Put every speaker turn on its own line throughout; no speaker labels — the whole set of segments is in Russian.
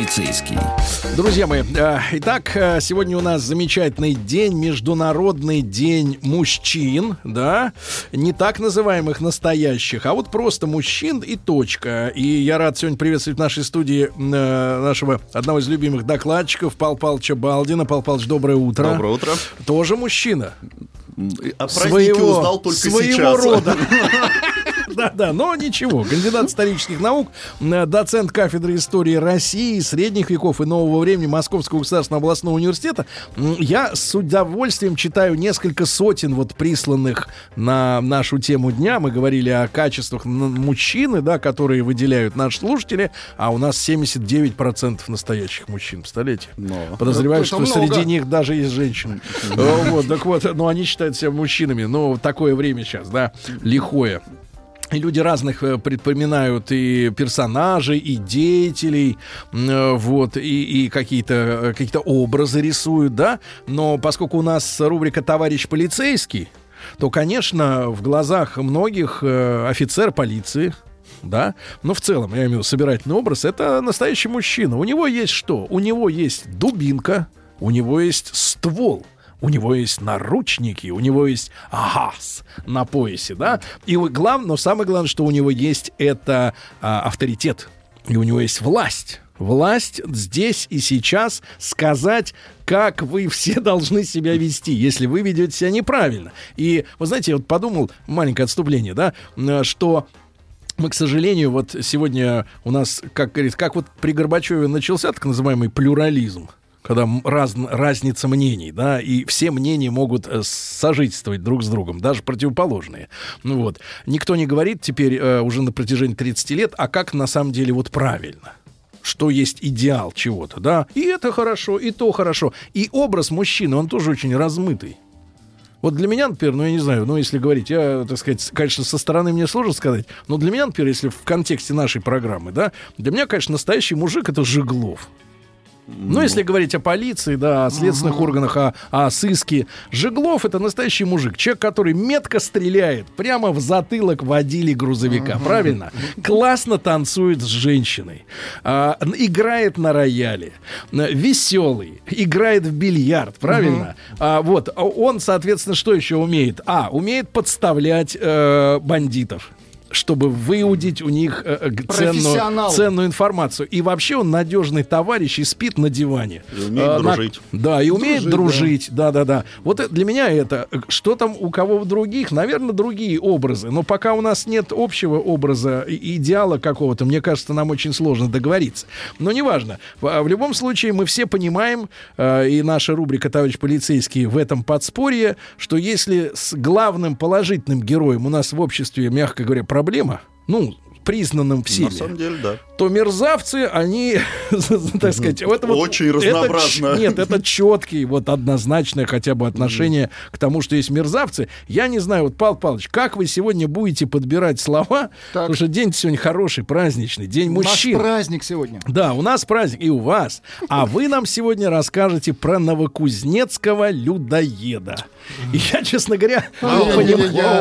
полицейский.
Друзья мои, э, итак, э, сегодня у нас замечательный день, Международный день мужчин, да, не так называемых настоящих, а вот просто мужчин и точка. И я рад сегодня приветствовать в нашей студии э, нашего одного из любимых докладчиков Пал Палча Балдина. Пал Палч, доброе утро.
Доброе утро.
Тоже мужчина.
О празднике узнал только
своего
сейчас.
рода. Да-да, но ничего. Кандидат исторических наук, э, доцент кафедры истории России, средних веков и нового времени Московского государственного областного университета. Я с удовольствием читаю несколько сотен вот присланных на нашу тему дня. Мы говорили о качествах мужчины, да, которые выделяют наши слушатели, а у нас 79% настоящих мужчин, представляете?
Но.
Подозреваю,
Это
что
много.
среди них даже есть женщины. Вот, так вот, но они считают себя мужчинами. Но такое время сейчас, да, лихое. Люди разных э, предпоминают и персонажей, и деятелей, э, вот, и, и какие-то э, какие образы рисуют, да. Но поскольку у нас рубрика «Товарищ полицейский», то, конечно, в глазах многих офицер полиции, да, но в целом, я имею в виду собирательный образ, это настоящий мужчина. У него есть что? У него есть дубинка, у него есть ствол, у него есть наручники, у него есть газ на поясе, да. И главное, но самое главное, что у него есть это а, авторитет, и у него есть власть. Власть здесь и сейчас сказать, как вы все должны себя вести, если вы ведете себя неправильно. И вы знаете, я вот подумал, маленькое отступление, да, м, что мы, к сожалению, вот сегодня у нас, как говорит, как вот при Горбачеве начался так называемый плюрализм, когда раз- разница мнений, да, и все мнения могут э, сожительствовать друг с другом, даже противоположные. Ну вот. Никто не говорит теперь э, уже на протяжении 30 лет, а как на самом деле вот правильно что есть идеал чего-то, да, и это хорошо, и то хорошо. И образ мужчины, он тоже очень размытый. Вот для меня, например, ну я не знаю, ну если говорить, я, так сказать, конечно, со стороны мне сложно сказать, но для меня, например, если в контексте нашей программы, да, для меня, конечно, настоящий мужик это Жиглов. Ну, если говорить о полиции, да, о следственных органах, о, о сыске. Жиглов это настоящий мужик. Человек, который метко стреляет прямо в затылок водили грузовика. Правильно? Классно танцует с женщиной. а, играет на рояле. Веселый. Играет в бильярд. Правильно? А, вот. а Он, соответственно, что еще умеет? А, умеет подставлять э, бандитов чтобы выудить у них э, э, ценную, ценную информацию. И вообще он надежный товарищ и спит на диване.
И умеет
Э, на-
дружить.
Да, и умеет
Дружить,
дружить. Да, да, да. Вот это- для меня это. э, Что там у кого в других? Наверное, другие образы. Но пока у нас нет общего образа, и- идеала какого-то, мне кажется, нам очень сложно договориться. Но неважно. В, в любом случае, мы все понимаем, э, и наша рубрика «Товарищ полицейский» в этом подспорье, что если с главным положительным героем у нас в обществе, мягко говоря, проблема, ну, признанным всеми,
На самом деле, да.
то мерзавцы, они, так сказать, это вот-
Очень
это
разнообразно.
Нет, это четкий, вот однозначное хотя бы отношение к тому, что есть мерзавцы. Я не знаю, вот, Павел Павлович, как вы сегодня будете подбирать слова, потому что день сегодня хороший, праздничный, день мужчин.
праздник сегодня.
Да, у нас праздник, и у вас. А вы нам сегодня расскажете про новокузнецкого людоеда. И я, честно говоря,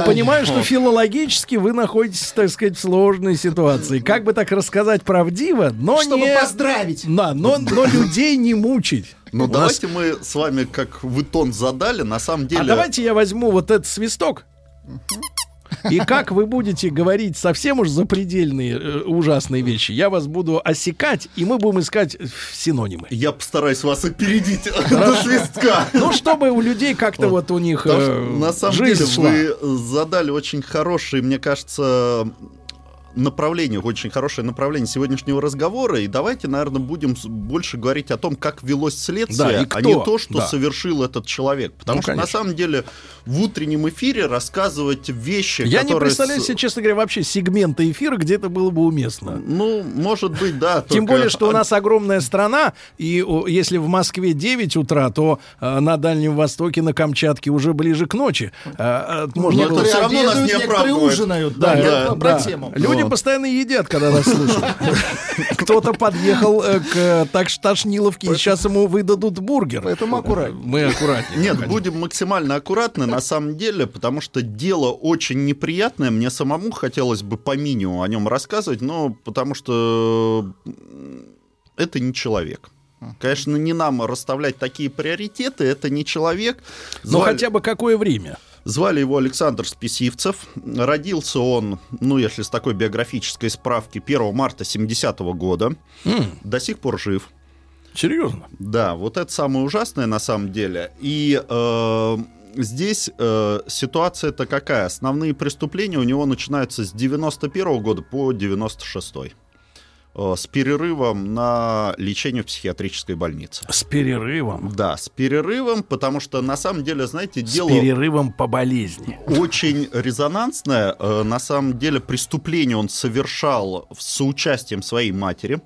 понимаю, что филологически вы находитесь, так сказать, в сложной ситуации. Как бы так рассказать правдиво, но
Чтобы
не...
поздравить.
Да, но, но людей не мучить.
Ну,
нас-
давайте мы с вами, как вы тон задали, на самом деле...
А давайте я возьму вот этот свисток. И как вы будете говорить совсем уж запредельные э, ужасные вещи, я вас буду осекать, и мы будем искать синонимы.
Я постараюсь вас опередить до свистка.
Ну, чтобы у людей как-то вот у них э,
на самом деле
шла.
вы задали очень хороший, мне кажется, направление, очень хорошее направление сегодняшнего разговора. И давайте, наверное, будем больше говорить о том, как велось следствие,
Да, и
а
кто.
не то, что
Да.
совершил этот человек. Потому
Ну,
что на
конечно.
самом деле в утреннем эфире рассказывать вещи,
Я не
которые
представляю
с-
себе, честно говоря, вообще сегмента эфира, где это было бы уместно.
Ну, может быть, да.
Тем более, что у нас огромная страна, и если в Москве 9 утра, то э, на Дальнем Востоке, на Камчатке уже ближе к ночи. Э, э, можно было...
всё равно нас
обедают,
не
ужинают. Да,
Да,
я
да,
про-
Да.
тему.
Люди. Постоянно едят, когда нас слушают. Кто-то подъехал э, к э, так Ташниловке, и сейчас ему выдадут бургер.
Поэтому аккуратнее.
Мы аккуратнее.
Нет, будем максимально аккуратны на самом деле, потому что дело очень неприятное. Мне самому хотелось бы по минимуму о нем рассказывать, но потому что это не человек. Конечно, не нам расставлять такие приоритеты, это не человек.
Но
Звали-
хотя бы какое время?
Звали его Александр Списивцев. Родился он, ну, если с такой биографической справки, 1 марта 70 года.
М,
До сих пор жив.
Серьезно?
Да, вот это самое ужасное на самом деле. И э, здесь э, ситуация-то какая? Основные преступления у него начинаются с 91 года по 96 э, с перерывом на лечение в психиатрической больнице.
С перерывом.
Да, с перерывом, потому что на самом деле, знаете,
С
дело
перерывом по болезни.
очень резонансное. Э, На самом деле преступление он совершал с соучастием своей матери.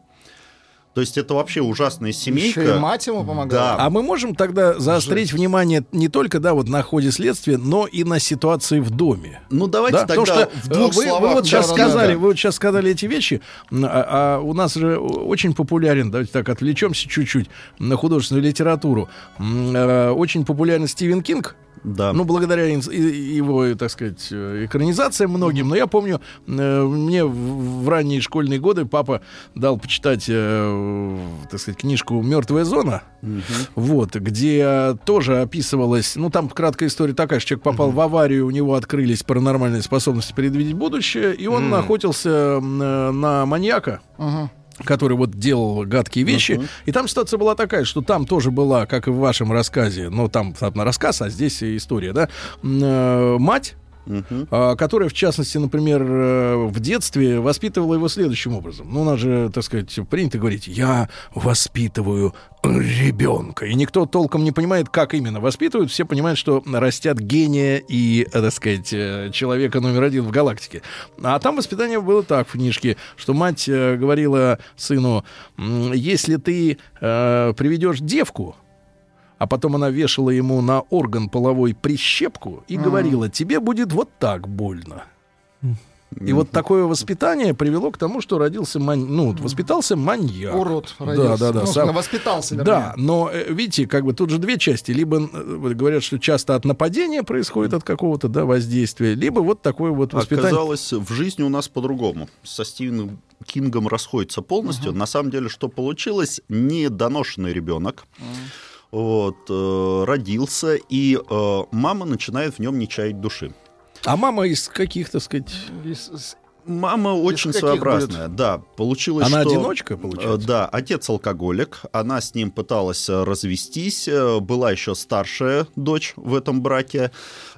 То есть это вообще ужасная семейка.
Еще и мать ему помогала.
Да.
А мы можем тогда заострить внимание не только да, вот на ходе следствия, но и на ситуации в доме.
Ну давайте
Да,
тогда
потому что
в двух
э, вы,
словах.
вы вот сейчас
да,
сказали,
да.
вы вот сейчас сказали эти вещи, а, а у нас же очень популярен, давайте так отвлечемся чуть-чуть на художественную литературу. Э, Очень популярен Стивен Кинг.
Да.
Ну, благодаря его, так сказать, э, экранизациям многим. Но я помню, э, мне в ранние школьные годы папа дал почитать, э, так сказать, книжку «Мертвая зона». Вот, где тоже описывалось, ну, там краткая история такая, что человек попал в аварию, у него открылись паранормальные способности предвидеть будущее, и он охотился м, э, на маньяка
Мгм.
Который вот делал гадкие вещи. И там ситуация была такая, что там тоже была, как и в вашем рассказе, но там, там на рассказ, а здесь история, да, э, мать, А, которая, в частности, например, э, в детстве воспитывала его следующим образом. Ну, у нас же, так сказать, принято говорить, я воспитываю ребенка. И никто толком не понимает, как именно воспитывают. Все понимают, что растят гения и, так сказать, э, человека номер один в галактике. А там воспитание было так в книжке, что мать э, говорила сыну, «М, если ты э, приведешь девку, а потом она вешала ему на орган половой прищепку и говорила, тебе будет вот так больно. И вот такое воспитание привело к тому, что родился мань... ну, воспитался маньяк.
Урод
Да,
родился.
да, да.
Ну,
сам-
воспитался, вернее.
Да, но э, видите, как бы тут же две части. Либо э, говорят, что часто от нападения происходит от какого-то да, воздействия, либо вот такое вот воспитание.
Оказалось, в жизни у нас по-другому. Со Стивеном Кингом расходится полностью. На самом деле, что получилось? Недоношенный ребенок. Вот, э, родился, и э, мама начинает в нем не чаять души.
А мама из каких, так сказать...
И с- с-
Мама очень своеобразная, да. Получилось,
Она
что...
одиночка, получается?
Э, Да, отец алкоголик, она с ним пыталась э, развестись, э, была еще старшая дочь в этом браке,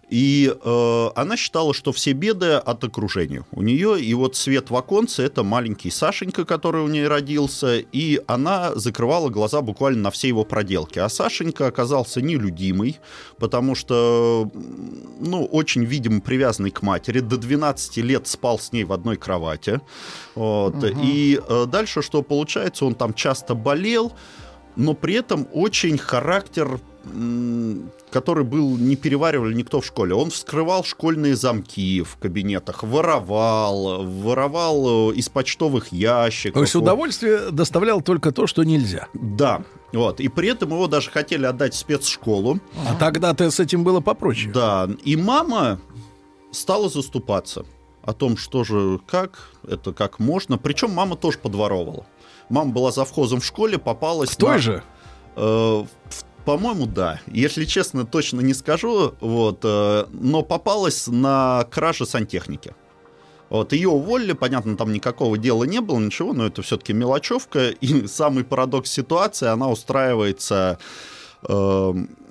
и э, она считала, что все беды от окружения у нее, и вот свет в оконце — это маленький Сашенька, который у нее родился, и она закрывала глаза буквально на все его проделки. А Сашенька оказался нелюдимый, потому что, ну, очень, видимо, привязанный к матери, до 12 лет спал с ней в одной кровати, вот, и э, дальше что получается, он там часто болел, но при этом очень характер, который был, не переваривали никто в школе. Он вскрывал школьные замки в кабинетах, воровал, воровал э, из почтовых ящиков.
То есть удовольствие доставлял только то, что нельзя.
Да, вот. И при этом его даже хотели отдать в спецшколу.
А тогда-то с этим было попроще.
Да, и мама стала заступаться о том, что же, как, это как можно. Причем мама тоже подворовывала. Мама была завхозом в школе, попалась
В той
на-
же?
Э, в- По-моему, да. Если честно, точно не скажу. Вот, э, но попалась на краже сантехники. Вот, ее уволили, понятно, там никакого дела не было, ничего, но это все-таки мелочевка. И самый парадокс ситуации, она устраивается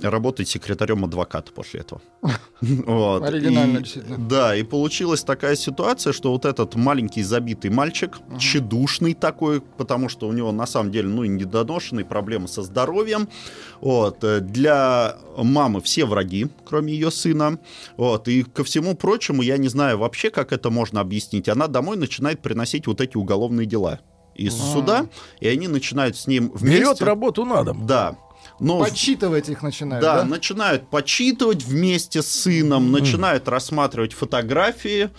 работать секретарем адвоката после этого. Вот.
Оригинально,
И-
действительно.
Да, и получилась такая ситуация, что вот этот маленький забитый мальчик, тщедушный такой, потому что у него на самом деле, ну, недоношенные проблемы со здоровьем. Вот. э, Для мамы все враги, кроме ее сына. Вот. И ко всему прочему, я не знаю вообще, как это можно объяснить. Она домой начинает приносить вот эти уголовные дела из суда, и они начинают с ним вместе...
Берет работу на дом.
Да. Но
Почитывать их начинают,
да,
да?
начинают почитывать вместе с сыном, начинают рассматривать фотографии.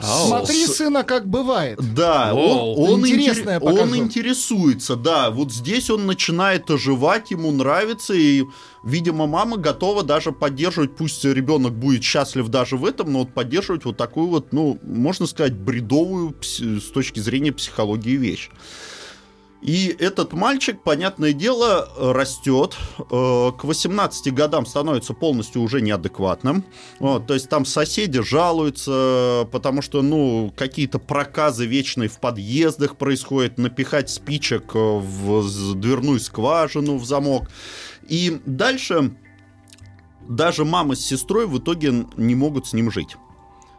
Смотри,
С-
сына, как бывает.
Да,
Воу.
он, он,
Интересное
интере- он интересуется, да. Вот здесь он начинает оживать, ему нравится, и, видимо, мама готова даже поддерживать, пусть ребенок будет счастлив даже в этом, но вот поддерживать вот такую вот, ну, можно сказать, бредовую с точки зрения психологии вещь. И этот мальчик, понятное дело, растет, э, к 18 годам становится полностью уже неадекватным. Вот, то есть там соседи жалуются, потому что, ну, какие-то проказы вечные в подъездах происходят, напихать спичек э, в дверную скважину, в замок. И дальше даже мама с сестрой в итоге не могут с ним жить.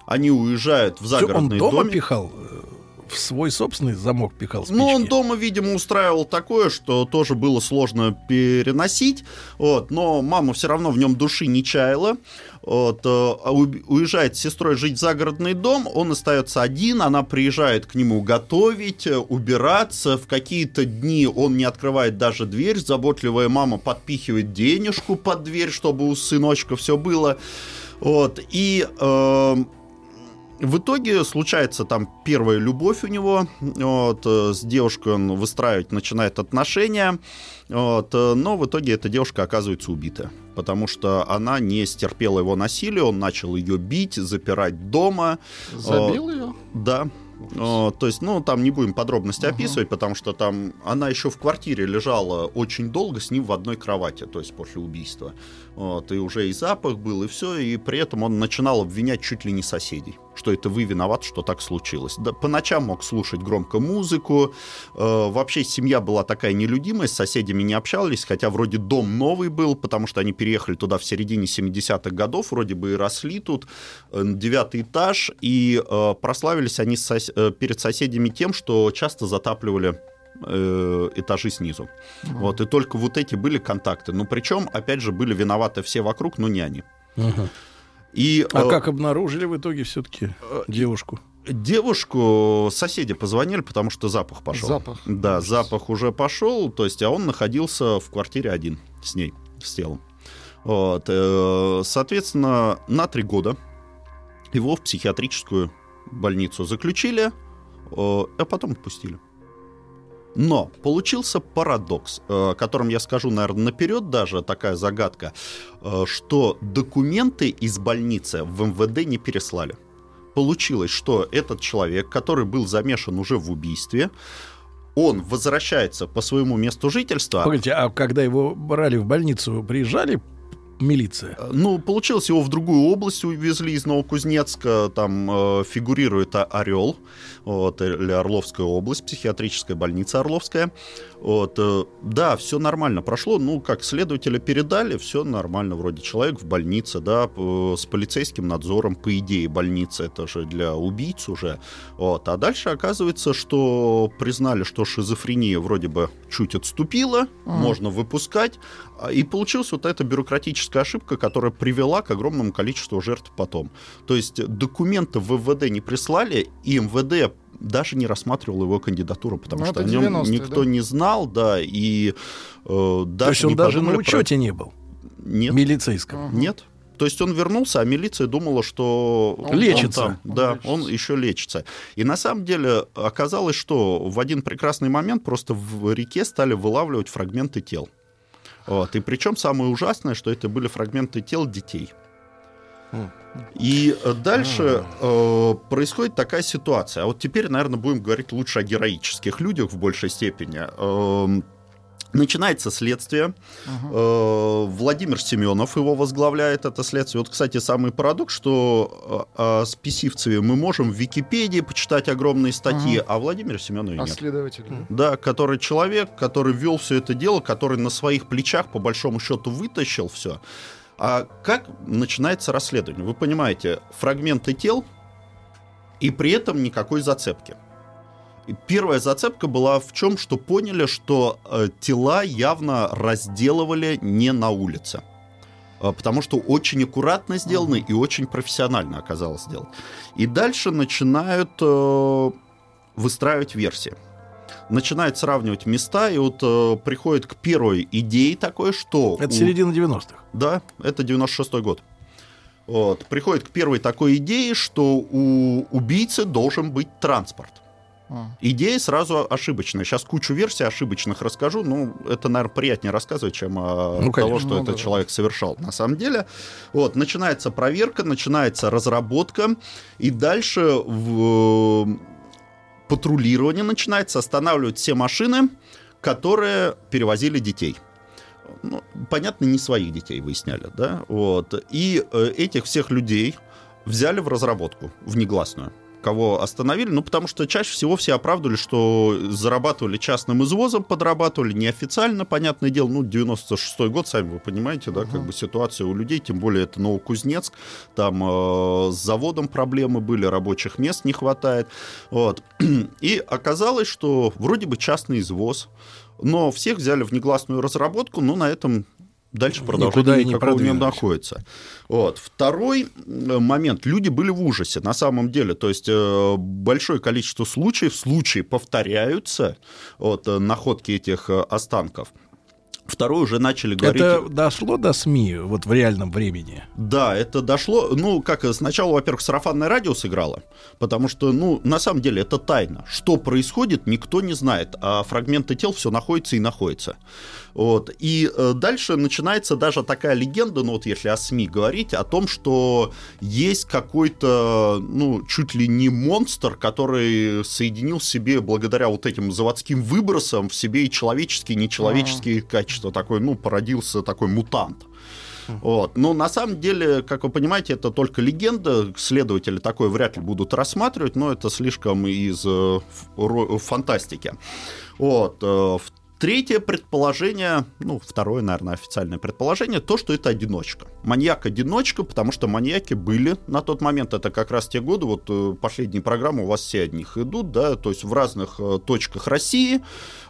Они уезжают в
Всё, Он
загородный
дома
домик.
пихал, в свой собственный замок пихал спички.
Ну, он дома, видимо, устраивал такое, что тоже было сложно переносить. Вот, но мама все равно в нем души не чаяла. Вот, э, а уезжает с сестрой жить в загородный дом, он остается один, она приезжает к нему готовить, э, убираться. В какие-то дни он не открывает даже дверь, заботливая мама подпихивает денежку под дверь, чтобы у сыночка все было. Вот, и эм, в итоге случается там первая любовь у него. Вот, э, с девушкой он выстраивать начинает отношения. Вот, э, но в итоге эта девушка оказывается убита. Потому что она не стерпела его насилия, он начал ее бить, запирать дома.
Забил ее?
Да. То есть, ну, там не будем подробности описывать, потому что там она еще в квартире лежала очень долго с ним в одной кровати, то есть после убийства. Вот, и уже и запах был, и все, и при этом он начинал обвинять чуть ли не соседей, что это вы виноваты, что так случилось. Да, по ночам мог слушать громко музыку. Э, вообще семья была такая нелюдимая, с соседями не общались, хотя вроде дом новый был, потому что они переехали туда в середине 70-х годов, вроде бы и росли тут, э, девятый этаж, и э, прославились они сос- э, перед соседями тем, что часто затапливали э, этажи снизу. Вот, и только вот эти были контакты. Ну, причем, опять же, были виноваты все вокруг, но не они.
Ага.
И
А
э,
как обнаружили в итоге все-таки девушку?
девушку соседи позвонили, потому что запах пошел.
Запах.
Да, запах уже пошел, то есть, а он находился в квартире один с ней, с телом. Вот, э, соответственно, на три года его в психиатрическую больницу заключили, э, а потом отпустили. Но получился парадокс, э, о котором я скажу, наверное, наперед даже, такая загадка, э, что документы из больницы в МВД не переслали. Получилось, что этот человек, который был замешан уже в убийстве, он возвращается по своему месту жительства.
Погодите, а когда его брали в больницу, приезжали милиция?
Э, Ну, получилось, его в другую область увезли из Новокузнецка, там э, фигурирует Орел, вот, или Орловская область, психиатрическая больница Орловская. Вот, э, да, все нормально прошло, ну, как следователя передали, все нормально, вроде человек в больнице, да, с полицейским надзором, по идее, больница это же для убийц уже. Вот, а дальше оказывается, что признали, что шизофрения вроде бы чуть отступила, можно выпускать, а, и получилась вот эта бюрократическая ошибка, которая привела к огромному количеству жертв потом. То есть документы в МВД не прислали, и МВД даже не рассматривал его кандидатуру, потому
Ну,
что о нем
90-е,
никто
да?
не знал, да, и э, даже
То есть он даже на
подумали про-
учете не был,
Нет,
милицейском.
нет. То есть он вернулся, а милиция думала, что
Он
Лечится.
там,
Он
да,
лечится.
он еще лечится. И на самом деле оказалось, что в один прекрасный момент просто в реке стали вылавливать фрагменты тел. Вот. И причем самое ужасное, что это были фрагменты тел детей. И э, дальше э, происходит такая ситуация. А вот теперь, наверное, будем говорить лучше о героических людях в большей степени. Эм, Начинается следствие. Э, Владимир Семенов его возглавляет, это следствие. Вот, кстати, самый парадокс, что э, о Списивцеве мы можем в Википедии почитать огромные статьи, а Владимира Семенова
А
нет.
следователь.
Да, который человек, который вел все это дело, который на своих плечах, по большому счету, вытащил все. А как начинается расследование? Вы понимаете, фрагменты тел и при этом никакой зацепки. И первая зацепка была в чем, что поняли, что э, тела явно разделывали не на улице. Э, Потому что очень аккуратно сделано и очень профессионально оказалось сделано. И дальше начинают э, выстраивать версии. Начинают сравнивать места, и вот э, приходит к первой идее такой, что...
Это
у-
середина 90-х.
да, это 96-й год. Вот. Приходит к первой такой идее, что у убийцы должен быть транспорт.
А.
Идея сразу ошибочная. Сейчас кучу версий ошибочных расскажу. Ну, это, наверное, приятнее рассказывать, чем о
Ну,
того, что
Ну,
этот
да.
человек совершал. На самом деле, вот, начинается проверка, начинается разработка, и дальше в, патрулирование начинается, останавливают все машины, которые перевозили детей. Ну, понятно, не своих детей выясняли, да, вот. И э, этих всех людей взяли в разработку, в негласную. Кого остановили? Ну, потому что чаще всего все оправдывали, что зарабатывали частным извозом, подрабатывали неофициально, понятное дело. Ну, 96-й год, сами вы понимаете, да, как бы ситуация у людей, тем более это Новокузнецк, там э, с заводом проблемы были, рабочих мест не хватает. Вот. И оказалось, что вроде бы частный извоз, но всех взяли в негласную разработку, но на этом дальше
Никуда
продолжения
и не
находится. Вот. Второй э, момент. Люди были в ужасе, на самом деле. То есть э, большое количество случаев, случаи повторяются, вот, э, находки этих останков. Второй уже начали говорить...
Это дошло до СМИ вот в реальном времени.
Да, это дошло, ну, как сначала, во-первых, сарафанное радио сыграло, потому что, ну, на самом деле это тайна. Что происходит, никто не знает, а фрагменты тел все находятся и находятся. Вот. И э, дальше начинается даже такая легенда, ну, вот если о СМИ говорить, о том, что есть какой-то, ну, чуть ли не монстр, который соединил в себе благодаря вот этим заводским выбросам в себе и человеческие, и нечеловеческие качества. Такой, ну, породился такой мутант. Вот. Но на самом деле, как вы понимаете, это только легенда. Следователи такое вряд ли будут рассматривать, но это слишком из э, фантастики. Вот. э, в- Третье предположение, ну, второе, наверное, официальное предположение, то, что это одиночка. Маньяк-одиночка, потому что маньяки были на тот момент, это как раз те годы, вот э, последние программы у вас все от них идут, да, то есть в разных э, точках России,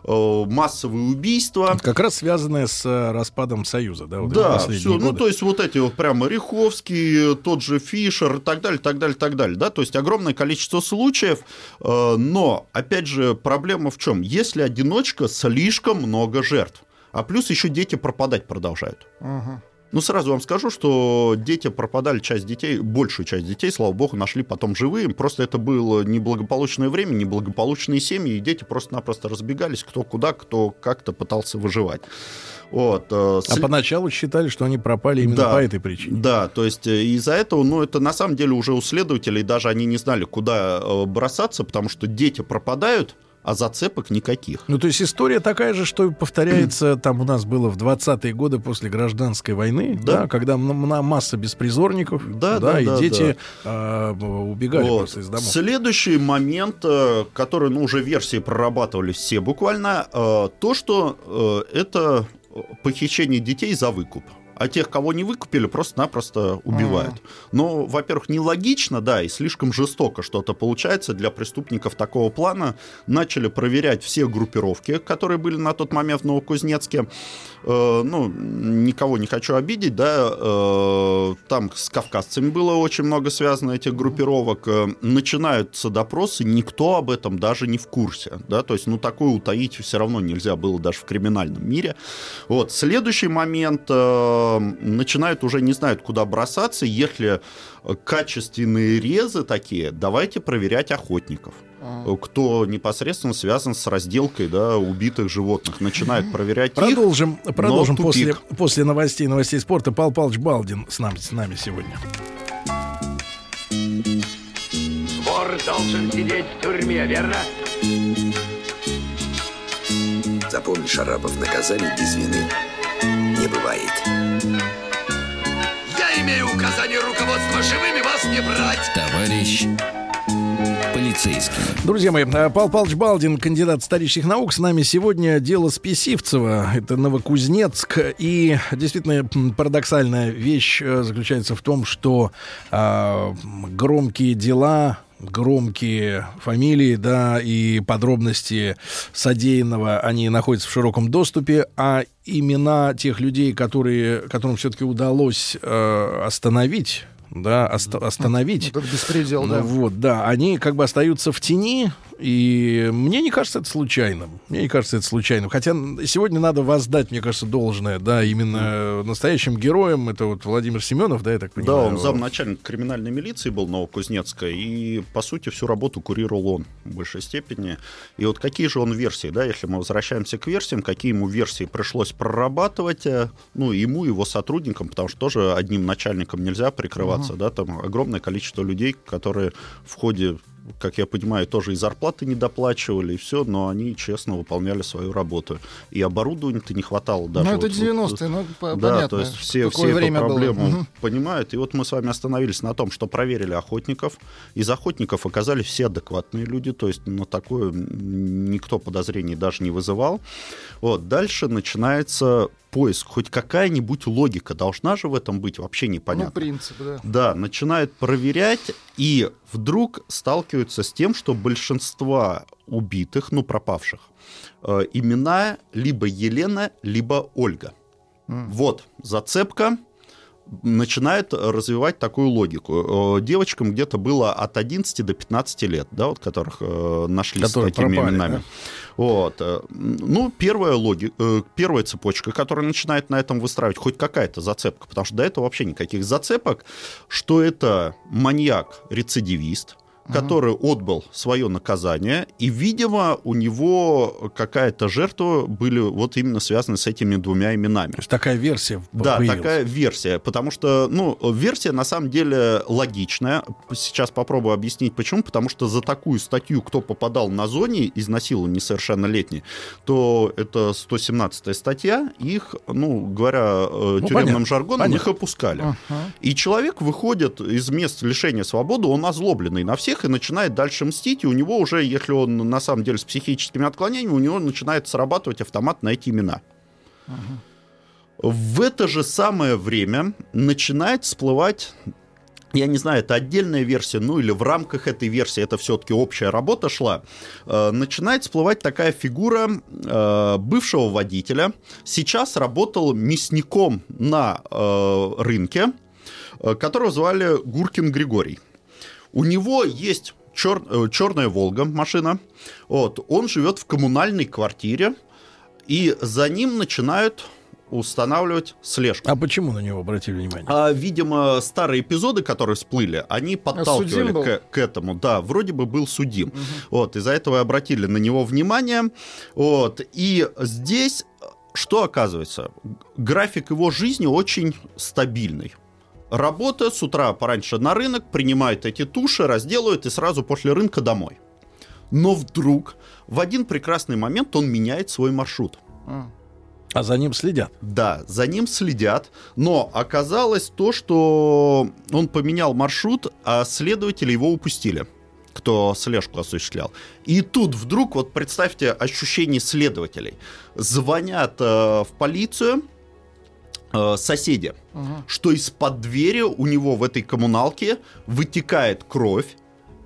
э, массовые убийства.
Как раз связанное с распадом Союза, да, вот
Да, все, ну
годы.
то есть вот эти вот прямо Риховский, тот же Фишер и так далее, так далее, так далее, да, то есть огромное количество случаев, э, но, опять же, проблема в чем? Если одиночка, слишком много жертв, а плюс еще дети пропадать продолжают.
Ага.
Ну, сразу вам скажу, что дети пропадали, часть детей, большую часть детей, слава богу, нашли потом живые. Просто это было неблагополучное время, неблагополучные семьи, и дети просто-напросто разбегались, кто куда, кто как-то пытался выживать. Вот. э,
А
сли-
поначалу считали, что они пропали именно
Да.
по этой причине.
Да, то есть э, из-за этого, ну, это на самом деле уже у следователей даже они не знали, куда э, бросаться, потому что дети пропадают, а зацепок никаких.
Ну, то есть история такая же, что повторяется, там у нас было в 20-е годы после гражданской войны, да,
Да.
когда масса беспризорников,
Да, да,
и
да,
дети а, убегали
Вот.
просто из домов.
Следующий момент, э, который, ну, уже версии прорабатывали все буквально, э, то, что э, это похищение детей за выкуп. А тех, кого не выкупили, просто-напросто убивают. Но, во-первых, нелогично, да, и слишком жестоко что-то получается для преступников такого плана. Начали проверять все группировки, которые были на тот момент в Новокузнецке. Э, ну, никого не хочу обидеть, да, э, там с кавказцами было очень много связано этих группировок. Э, начинаются допросы, никто об этом даже не в курсе, да, то есть, ну, такое утаить все равно нельзя было даже в криминальном мире. Вот, следующий момент, э, начинают уже не знают, куда бросаться, если э, качественные резы такие, давайте проверять охотников
А.
кто непосредственно связан с разделкой да, убитых животных. Начинает проверять их.
Продолжим, продолжим
но
после,
тупик.
после новостей, новостей спорта. Павел Павлович Балдин с нами, с нами сегодня.
Вор должен сидеть в тюрьме, верно?
Запомни, Шарапов, наказание без вины не бывает.
Я имею указание руководства живыми вас не брать.
Товарищ полицейский.
Друзья мои, э, Павел Павлович Балдин, кандидат исторических наук, с нами сегодня дело Списивцева, это Новокузнецк, и действительно парадоксальная вещь э, заключается в том, что а, громкие дела громкие фамилии, да, и подробности содеянного, они находятся в широком доступе, а имена тех людей, которые, которым все-таки удалось э, остановить да, оста- остановить.
Вот это беспредел,
Ну
да.
Вот, да, они как бы остаются в тени, и мне не кажется это случайным. Мне не кажется это случайным. Хотя сегодня надо воздать, мне кажется, должное, да, именно настоящим героем. Это вот Владимир Семенов, да, я так
Да,
понимаю.
он замначальник криминальной милиции был Новокузнецка, и, по сути, всю работу курировал он в большей степени. И вот какие же он версии, да, если мы возвращаемся к версиям, какие ему версии пришлось прорабатывать, э, ну, ему, его сотрудникам, потому что тоже одним начальником нельзя прикрываться, да, там огромное количество людей, которые в ходе как я понимаю, тоже и зарплаты не доплачивали, и все, но они честно выполняли свою работу. И оборудования-то не хватало даже.
Ну, это
вот- вот-
90-е, ну,
да,
понятно.
то есть все, все эту
было.
проблему
Мгм.
понимают. И вот мы с вами остановились на том, что проверили охотников. Из охотников оказались все адекватные люди, то есть на такое никто подозрений даже не вызывал. Вот. Дальше начинается поиск. Хоть какая-нибудь логика должна же в этом быть, вообще
Ну,
непонятно.
принцип, да.
Да, начинают проверять, и вдруг сталкиваются с тем, что большинство убитых, ну, пропавших, э, имена либо Елена, либо Ольга. Вот, зацепка начинает развивать такую логику. Э, Девочкам где-то было от 11 до 15 лет, да, вот которых э, нашли
Которые
с такими
пропали,
именами.
да?
Вот. э, Ну, первая, логи... первая цепочка, которая начинает на этом выстраивать хоть какая-то зацепка, потому что до этого вообще никаких зацепок, что это маньяк-рецидивист, который отбыл свое наказание, и, видимо, у него какая-то жертва были вот именно связаны с этими двумя именами.
То есть такая версия
Да,
появилась.
такая версия, потому что, ну, версия на самом деле логичная. Сейчас попробую объяснить, почему. Потому что за такую статью, кто попадал на зоне изнасилования несовершеннолетний, то это 117 статья, их, ну, говоря э, тюремным
понятно,
жаргоном,
понятно.
их опускали.
Ага.
И человек выходит из мест лишения свободы, он озлобленный на всех и начинает дальше мстить, и у него уже, если он на самом деле с психическими отклонениями, у него начинает срабатывать автомат на эти имена. В это же самое время начинает всплывать я не знаю, это отдельная версия, ну или в рамках этой версии это все-таки общая работа шла, э, начинает всплывать такая фигура э, бывшего водителя. Сейчас работал мясником на э, рынке, э, которого звали Гуркин Григорий. У него есть чер- э, черная Волга машина. Вот, он живет в коммунальной квартире, и за ним начинают устанавливать слежку.
А почему на него обратили внимание?
А, видимо, старые эпизоды, которые всплыли, они подталкивали
судим был?
к, к этому. Да, вроде бы был судим. Вот, из-за этого и обратили на него внимание. Вот, и здесь что оказывается? График его жизни очень стабильный. Работа с утра пораньше на рынок, принимает эти туши, разделывает и сразу после рынка домой. Но вдруг в один прекрасный момент он меняет свой маршрут.
А.
За ним следят.
Да, за ним следят, но оказалось то, что он поменял маршрут, а следователи его упустили кто слежку осуществлял. И тут вдруг, вот представьте ощущение следователей. Звонят э, в полицию соседи,
Ага.
что из-под двери у него в этой коммуналке вытекает кровь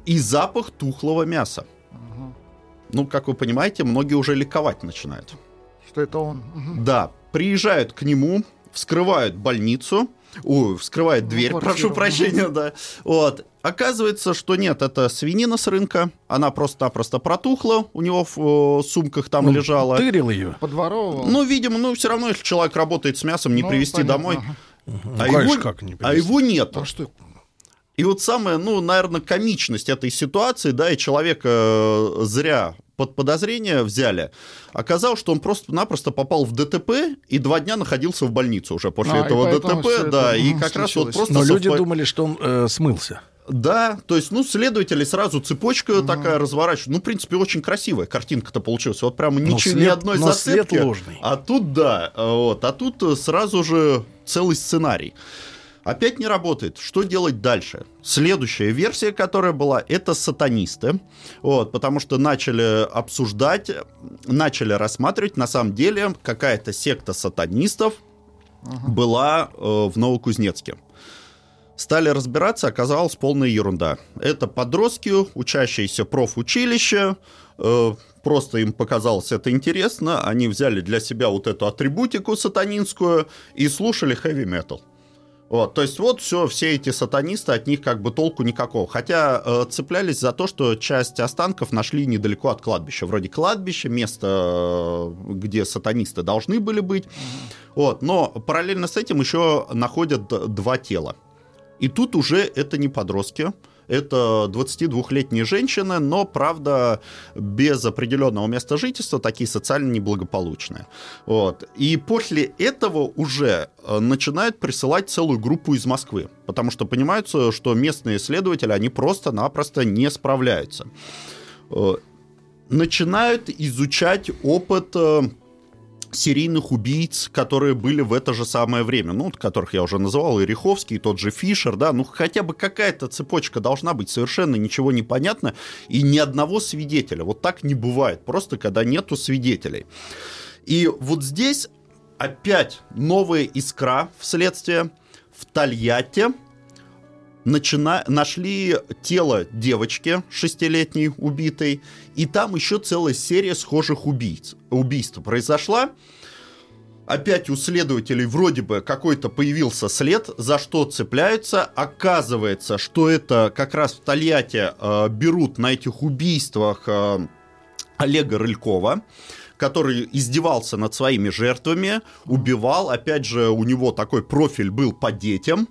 и запах тухлого мяса.
Ага.
Ну, как вы понимаете, многие уже ликовать начинают.
Что это он? Мгм.
Да, приезжают к нему, вскрывают больницу, ой, вскрывают дверь,
квартиру,
прошу прощения, да. Вот. Оказывается, что нет, это свинина с рынка, она просто-напросто протухла, у него в э, сумках там
Ну,
лежала.
Тырил ее.
Подворовывал?
Ну, видимо, ну, все равно, если человек работает с мясом, не
Ну,
привезти
понятно,
домой.
ага.
Ну,
А его-
как не
А его нету.
А что?
И вот самая, ну, наверное, комичность этой ситуации, да, и человека э, зря под подозрение взяли, оказалось, что он просто-напросто попал в ДТП и два дня находился в больнице уже после
А,
этого ДТП, да,
это,
и как раз вот
случилось.
просто
Но люди
совпа-
думали, что он э, смылся.
Да, то есть, ну, следователи сразу цепочка такая разворачивают. Ну, в принципе, очень красивая картинка-то получилась. Вот прямо
Но
ничего, ни
след-
одной
но след
зацепки.
ложный.
А тут, да, а вот, а тут э, сразу же целый сценарий. Опять не работает. Что делать дальше? Следующая версия, которая была, это сатанисты. Вот, потому что начали обсуждать, начали рассматривать, на самом деле, какая-то секта сатанистов была э, в Новокузнецке. Стали разбираться, оказалась полная ерунда. Это подростки, учащиеся профучилища, э, просто им показалось это интересно, они взяли для себя вот эту атрибутику сатанинскую и слушали хэви-метал. Вот, то есть вот все, все эти сатанисты, от них как бы толку никакого. Хотя э, цеплялись за то, что часть останков нашли недалеко от кладбища. Вроде кладбища, место, э, где сатанисты должны были быть. Вот, но параллельно с этим еще находят два тела. И тут уже это не подростки, это 22-летние женщины, но, правда, без определенного места жительства, такие социально неблагополучные. Вот. И после этого уже э, начинают присылать целую группу из Москвы, потому что понимаются, что местные исследователи, они просто-напросто не справляются. Э, Начинают изучать опыт э, серийных убийц, которые были в это же самое время, ну, которых я уже называл, и Риховский, и тот же Фишер, да, ну, хотя бы какая-то цепочка должна быть, совершенно ничего не понятно, и ни одного свидетеля. Вот так не бывает, просто когда нету свидетелей. И вот здесь опять новая искра в следствие. В Тольятти начина... нашли тело девочки шестилетней убитой, и там еще целая серия схожих убийц. убийств произошла. Опять у следователей вроде бы какой-то появился след, за что цепляются. Оказывается, что это как раз в Тольятти э, берут на этих убийствах э, Олега Рылькова который издевался над своими жертвами, убивал. Опять же, у него такой профиль был по детям.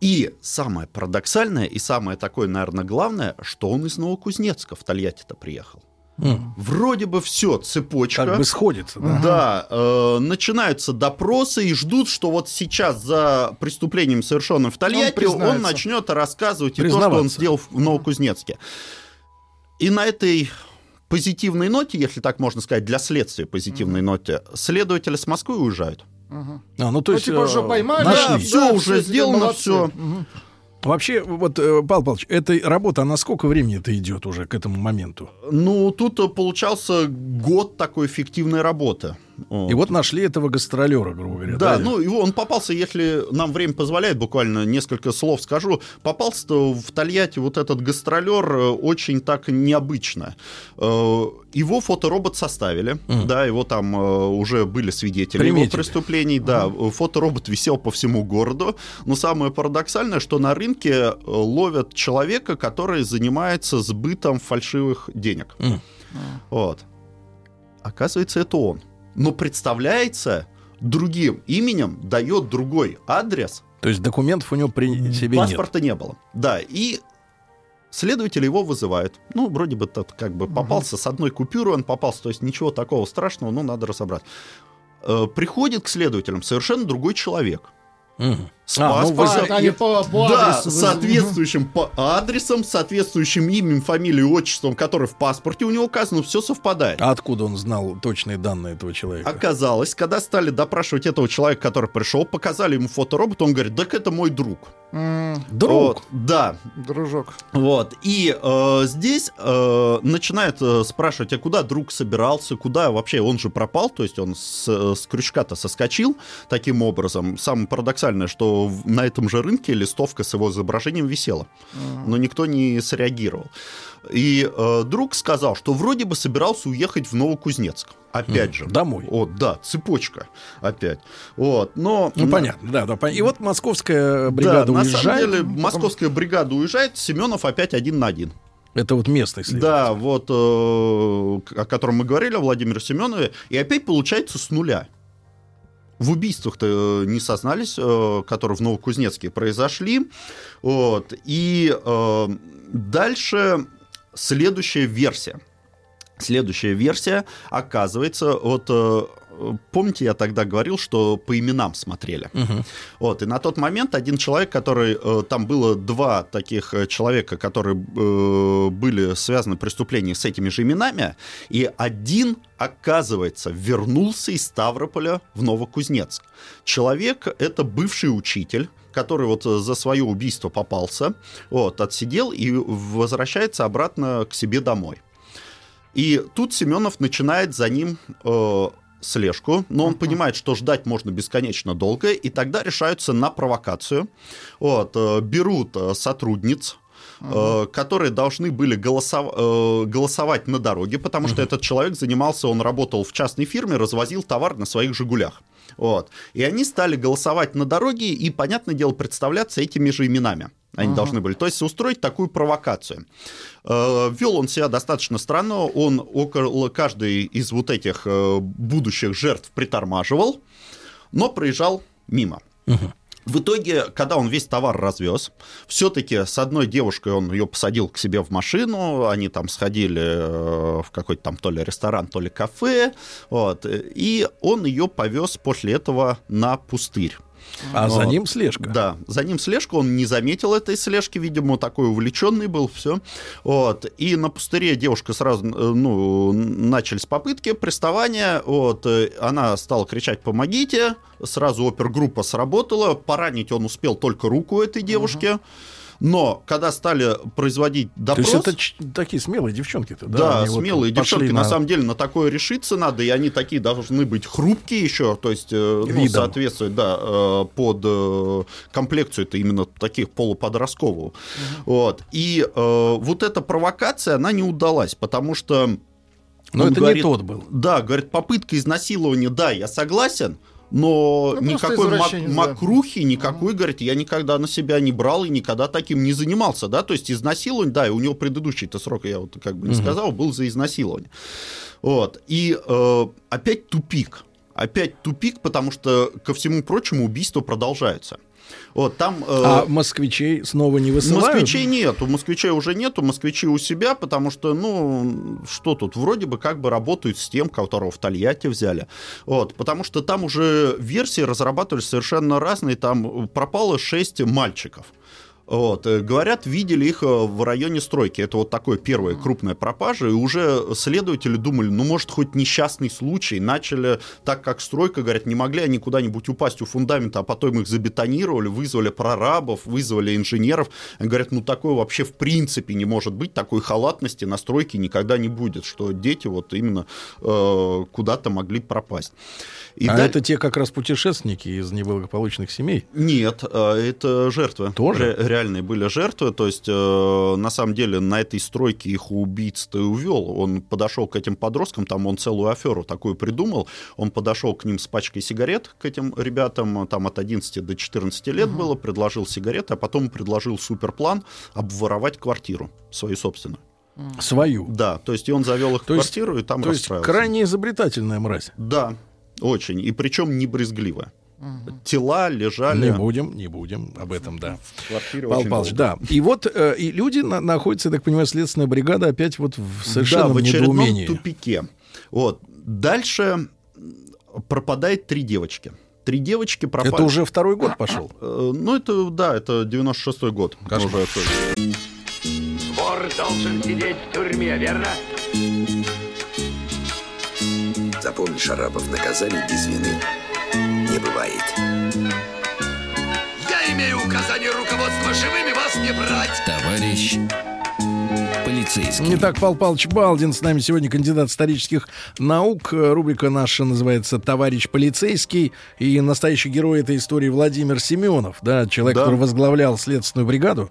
И самое парадоксальное и самое такое, наверное, главное, что он из Новокузнецка в Тольятти-то приехал.
М,
Вроде бы все, цепочка.
Как бы сходится, да?
Да, э, начинаются допросы и ждут, что вот сейчас за преступлением, совершенным в Тольятти, он,
признается.
начнет рассказывать и то, что он сделал в Новокузнецке. И на этой позитивной ноте, если так можно сказать, для следствия позитивной ноте, следователи с Москвы уезжают.
А, ну, то
Ну,
есть,
типа, уже
э,
поймали,
Да,
нашли.
все уже
все,
сделано,
молодцы.
все.
Мгм.
Вообще, вот, э, Павел Павлович, эта работа, она сколько времени это идет уже к этому моменту?
Ну, тут э, получался год такой фиктивной работы.
И вот нашли этого гастролера, грубо говоря.
Да, ну и он попался, если нам время позволяет, буквально несколько слов скажу, попался в Тольятти вот этот гастролер э, очень так необычно. Э, Его фоторобот составили,
Мгм.
да, его там э, уже были свидетели его
Приметили.
преступлений, да, фоторобот висел по всему городу, но самое парадоксальное, что на рынке ловят человека, который занимается сбытом фальшивых денег.
М.
Вот. Оказывается, это он. Но представляется другим именем, дает другой адрес.
То есть документов у него при себе нет.
Паспорта не было. Да, и следователи его вызывают. Ну, вроде бы тот как бы попался с одной купюрой, он попался, то есть ничего такого страшного, ну, надо разобрать. Э, Приходит к следователям совершенно другой человек.
Мгм.
С
А, ну, вы
они по, по
да,
адресу.
соответствующим по адресом, соответствующим именем, фамилией, отчеством, который в паспорте у него указано, все совпадает.
А откуда он знал точные данные этого человека?
Оказалось, когда стали допрашивать этого человека, который пришел, показали ему фоторобот, он говорит, так это мой друг.
М,
Друг.
Вот, да,
Дружок.
вот. И э, здесь э, начинают э, спрашивать, а куда друг собирался, куда вообще, он же пропал, то есть он с, э, с крючка-то соскочил таким образом. Самое парадоксальное, что на этом же рынке листовка с его изображением висела, но никто не среагировал. И э, друг сказал, что вроде бы собирался уехать в Новокузнецк. Опять же.
Домой.
О, да, цепочка опять. Вот, но...
Ну, понятно, да, да. пон- И вот московская бригада
да, на
уезжает.
самом деле московская бригада уезжает, Семенов опять один на один.
Это вот местный следователь.
Да, вот э, о котором мы говорили, о Владимире Семенове, и опять получается с нуля. В убийствах-то э, не сознались, э, которые в Новокузнецке произошли. Вот. И э, дальше следующая версия. Следующая версия, оказывается, вот помните, я тогда говорил, что по именам смотрели. Вот, и на тот момент один человек, который, э, там было два таких э, человека, которые э, были связаны преступлением с этими же именами, и один, оказывается, вернулся из Ставрополя в Новокузнецк. Человек — это бывший учитель, который вот за свое убийство попался, вот, отсидел и возвращается обратно к себе домой. И тут Семенов начинает за ним э, слежку, но он понимает, что ждать можно бесконечно долго, и тогда решаются на провокацию. Вот, э, берут э, сотрудниц, э, которые должны были голосов- голосовать на дороге, потому что этот человек занимался, он работал в частной фирме, развозил товар на своих «Жигулях». Вот. И они стали голосовать на дороге и, понятное дело, представляться этими же именами. Они должны были. То есть устроить такую провокацию. Э, Вел он себя достаточно странно. Он около каждой из вот этих э, будущих жертв притормаживал, но проезжал мимо. В итоге, когда он весь товар развез, все-таки с одной девушкой он ее посадил к себе в машину, они там сходили э, в какой-то там то ли ресторан, то ли кафе, вот, и он ее повез после этого на пустырь.
А за
Вот.
ним слежка.
Да, за ним слежка, он не заметил этой слежки, видимо, такой увлеченный был, все. Вот. И на пустыре девушка сразу, э, ну, начались попытки приставания, вот, э, она стала кричать «помогите», сразу опергруппа сработала, поранить он успел только руку этой девушки, но когда стали производить
То
допрос...
есть это такие смелые девчонки-то, да?
Да,
вот
смелые
пошли
девчонки. На...
на-
самом деле на такое решиться надо, и они такие должны быть хрупкие еще, то есть э, ну,
Видом.
соответствует, да, э, под э, комплекцию это именно таких полуподросткового. Вот. И вот эта провокация, она не удалась, потому что...
Но
он
это
говорит-
не тот был.
Да, говорит, попытка изнасилования, да, я согласен, но
Ну,
никакой мак-
да.
макрухи, никакой, говорит, я никогда на себя не брал и никогда таким не занимался, да, то есть изнасилование, да, и у него предыдущий-то срок, я вот как бы не сказал, был за изнасилование. Вот, и э, опять тупик, опять тупик, потому что, ко всему прочему, убийства продолжаются. Вот, там... э,
А москвичей снова не высылают?
Москвичей нет, у москвичей уже нету, москвичи у себя, потому что, ну, что тут, вроде бы как бы работают с тем, которого в Тольятти взяли. Вот, потому что там уже версии разрабатывались совершенно разные, там пропало 6 мальчиков. Вот, э, говорят, видели их э, в районе стройки. Это вот такое первая крупная пропажа. И уже следователи думали, ну, может, хоть несчастный случай. Начали, так как стройка, говорят, не могли они куда-нибудь упасть у фундамента, а потом их забетонировали, вызвали прорабов, вызвали инженеров. Они говорят, ну, такое вообще в принципе не может быть. Такой халатности на стройке никогда не будет, что дети вот именно э, куда-то могли пропасть. И
а
даль-
это те как раз путешественники из неблагополучных семей?
нет, э, это жертвы.
Тоже?
Ре- реальные были жертвы. То есть, э, на самом деле, на этой стройке их убийц-то и увел. Он подошел к этим подросткам, там он целую аферу такую придумал. Он подошел к ним с пачкой сигарет, к этим ребятам, там от 11 до 14 лет было, предложил сигареты, а потом предложил суперплан обворовать квартиру свою собственную.
Свою.
Да, то есть и он завел их в
То есть-
квартиру и там
То есть
расстраивался.
крайне изобретательная мразь.
Да, очень. И причем не брезгливо. Тела лежали
Не будем, не будем об этом, да.
очень
Павлович,
долго.
да. И вот э, и люди на- находятся, я так понимаю, следственная бригада опять вот в совершенно
да, в очередном
недоумении.
тупике. Вот. Дальше пропадает три девочки. Три девочки пропали.
Это уже второй год пошел.
Э, Ну, это, да, это 96-й год.
Кошмар.
Уже
Вор должен сидеть в тюрьме, верно?
Запомни, Шарапов, наказаний без вины не бывает.
Я имею указание руководства живыми вас не брать.
Товарищ полицейский.
Итак, Павел Павлович Балдин с нами сегодня кандидат исторических наук. Рубрика наша называется «Товарищ полицейский». И настоящий герой этой истории Владимир Семенов, да, человек,
Да.
который возглавлял следственную бригаду,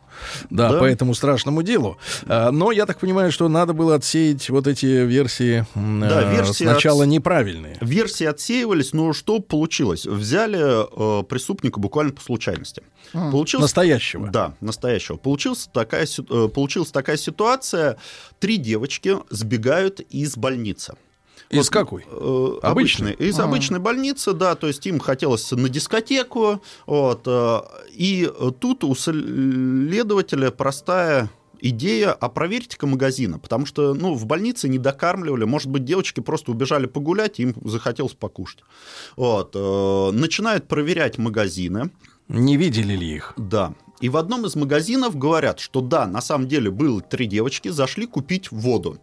да,
Да.
по этому страшному делу. А, Но я так понимаю, что надо было отсеять вот эти версии,
Да,
э,
версии
сначала
отс-
неправильные.
Версии отсеивались, но что получилось? Взяли э, преступника буквально по случайности. Получилось
Настоящего.
Да, настоящего. Получилась такая, э, получилась такая ситуация. Три девочки сбегают из больницы.
Из
Вот,
какой?
Э,
Обычной?
обычной. Из обычной больницы, да, то есть им хотелось на дискотеку, вот, э, и тут у следователя простая идея, а проверьте-ка магазины, потому что, ну, в больнице не докармливали, может быть, девочки просто убежали погулять, им захотелось покушать. Вот. э, Начинают проверять магазины,
Не видели ли их?
да. И в одном из магазинов говорят, что да, на самом деле было три девочки, зашли купить воду.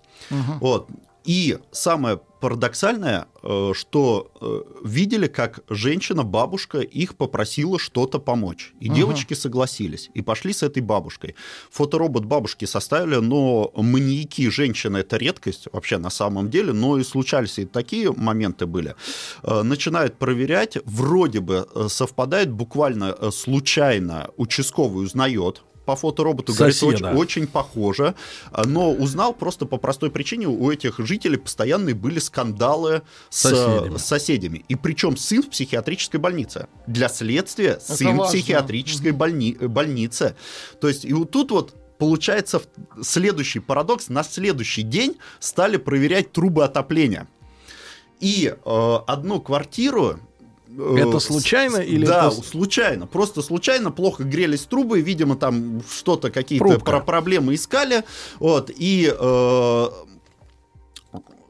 Вот. И самое парадоксальное, э, что э, видели, как женщина, бабушка их попросила что-то помочь. И девочки согласились. И пошли с этой бабушкой. Фоторобот бабушки составили, но маньяки женщины это редкость вообще на самом деле, но и случались и такие моменты были. Э, Начинают проверять, вроде бы совпадает буквально случайно, участковый узнает, по фотороботу, говорит,
Соседа.
очень, очень похоже, а, но узнал просто по простой причине, у этих жителей постоянные были скандалы с
Соседями.
с соседями. И причем сын в психиатрической больнице. Для следствия сын в
важно.
психиатрической больни- э, больнице. То есть и вот тут вот получается в- следующий парадокс. На следующий день стали проверять трубы отопления. И э, одну квартиру... э,
Это случайно или
да,
это
случайно. Просто случайно плохо грелись трубы, видимо, там что-то, какие-то про- проблемы искали. Вот, и э,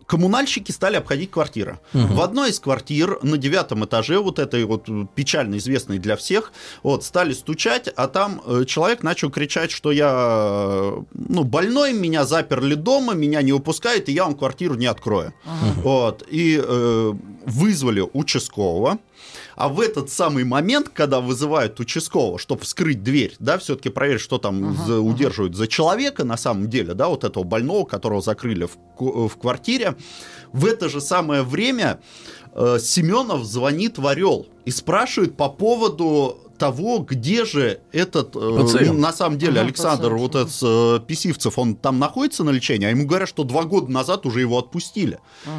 коммунальщики стали обходить квартиры. В одной из квартир на девятом этаже, вот этой вот печально известной для всех, вот, стали стучать, а там э, человек начал кричать, что я э, ну, больной, меня заперли дома, меня не выпускают, и я вам квартиру не открою. Вот, и э, вызвали участкового. А в этот самый момент, когда вызывают участкового, чтобы вскрыть дверь, да, все-таки проверить, что там за- удерживают за человека на самом деле, да, вот этого больного, которого закрыли в, ку- в квартире, в это же самое время э, Семенов звонит в Орел и спрашивает по поводу того, где же этот, э,
Пациент.
ну, на самом деле,
Ага,
Александр,
пациент.
вот этот э, Писивцев, он там находится на лечении, а ему говорят, что два года назад уже его отпустили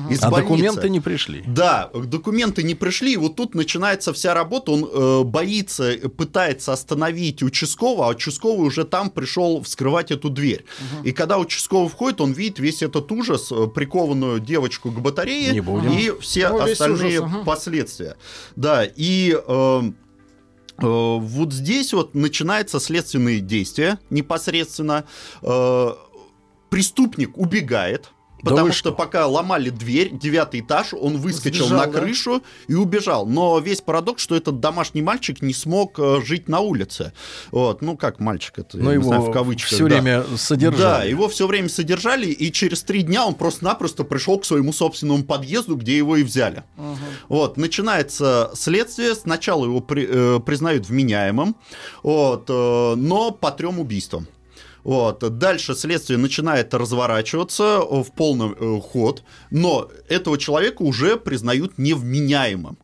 из
А
больницы.
документы не пришли.
Да, документы не пришли, и вот тут начинается вся работа. Он э, боится, пытается остановить участкового, а участковый уже там пришел вскрывать эту дверь. И когда участковый входит, он видит весь этот ужас, э, прикованную девочку к батарее
Не будем.
и все
Ну,
остальные
ужас, ага. последствия.
Да, и э, вот здесь вот начинаются следственные действия непосредственно. Э, преступник убегает.
Да
Потому
вы
что
что?
пока ломали дверь, девятый этаж, он выскочил
Сбежал,
на
да?
крышу и убежал. Но весь парадокс, что этот домашний мальчик не смог э, жить на улице. Вот, ну как мальчик это,
Но
я не знаю,
его
в кавычках.
все
да.
время
Да,
содержали.
его все время содержали, и через три дня он просто-напросто пришел к своему собственному подъезду, где его и взяли. Вот, начинается следствие, сначала его при- э, признают вменяемым, вот, э, но по трем убийствам. Вот. Дальше следствие начинает разворачиваться э, в полный э, ход, но этого человека уже признают невменяемым.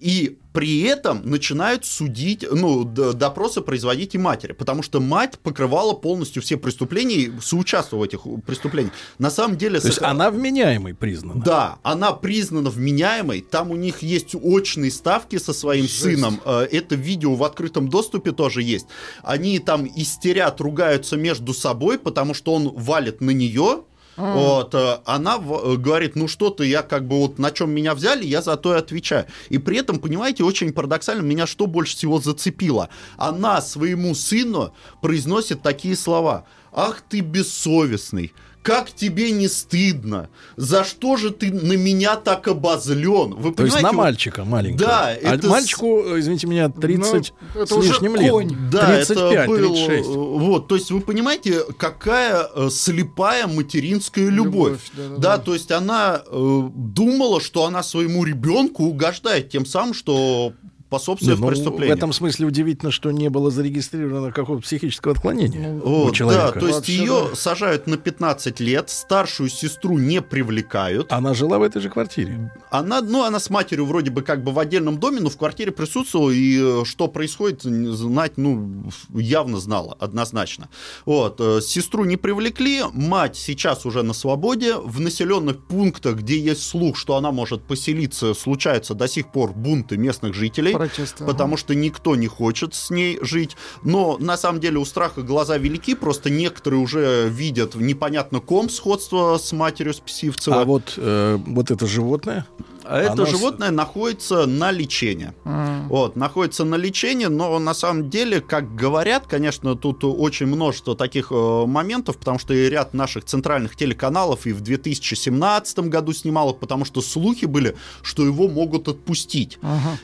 И при этом начинают судить, ну, допросы производить и матери, потому что мать покрывала полностью все преступления и соучаствовала в этих преступлениях. На самом деле...
То есть она вменяемой признана.
да, она признана вменяемой. Там у них есть очные ставки со своим сыном. Э, Это видео в открытом доступе тоже есть. Они там истерят, ругаются между собой, потому что он валит на нее. Вот, э, она э, говорит, ну что ты, я как бы вот на чем меня взяли, я за то и отвечаю. И при этом, понимаете, очень парадоксально, меня что больше всего зацепило? Она своему сыну произносит такие слова. Ах ты бессовестный, как тебе не стыдно? За что же ты на меня так обозлен? Вы
То есть
понимаете,
на
вот-
мальчика маленького.
Да,
А
это
мальчику, извините меня, 30
Ну, это
с
уже
лишним лет.
конь.
Да,
35,
это был,
36.
э, вот, то есть вы понимаете, какая э, слепая материнская любовь.
Любовь, да-да-да.
да, то есть она э, думала, что она своему ребенку угождает тем самым, что способствует
ну, в
преступлению.
этом смысле удивительно, что не было зарегистрировано какого-то психического отклонения у
Вот, да,
человека.
то есть
Вообще,
ее
да.
сажают на 15 лет, старшую сестру не привлекают.
Она жила в этой же квартире.
Она, ну, она с матерью вроде бы как бы в отдельном доме, но в квартире присутствовала, и э, что происходит, знать, ну, явно знала, однозначно. Вот, э, сестру не привлекли, мать сейчас уже на свободе, в населенных пунктах, где есть слух, что она может поселиться, случаются до сих пор бунты местных жителей.
Протесты,
Потому что никто не хочет с ней жить. Но на самом деле у страха глаза велики, просто некоторые уже видят непонятно ком сходство с матерью Списивцева.
А вот, э, вот это животное,
это
Оно
животное находится на лечении. Вот, находится на лечении, но на самом деле, как говорят, конечно, тут очень множество таких э, моментов, потому что и ряд наших центральных телеканалов и в 2017 году снимал их, потому что слухи были, что его могут отпустить.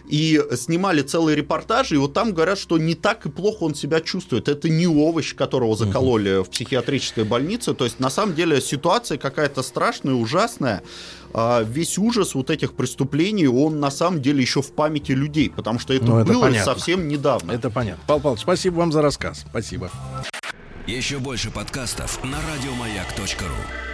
И снимали целые репортажи, и вот там говорят, что не так и плохо он себя чувствует. Это не овощ, которого закололи в психиатрической больнице. То есть, на самом деле, ситуация какая-то страшная, ужасная. А весь ужас вот этих преступлений, он на самом деле еще в памяти людей, потому что это
Ну, это
было
понятно.
совсем недавно.
Это понятно. Павел Павлович, спасибо вам за рассказ. Спасибо.
Еще больше подкастов на радиомаяк.ру.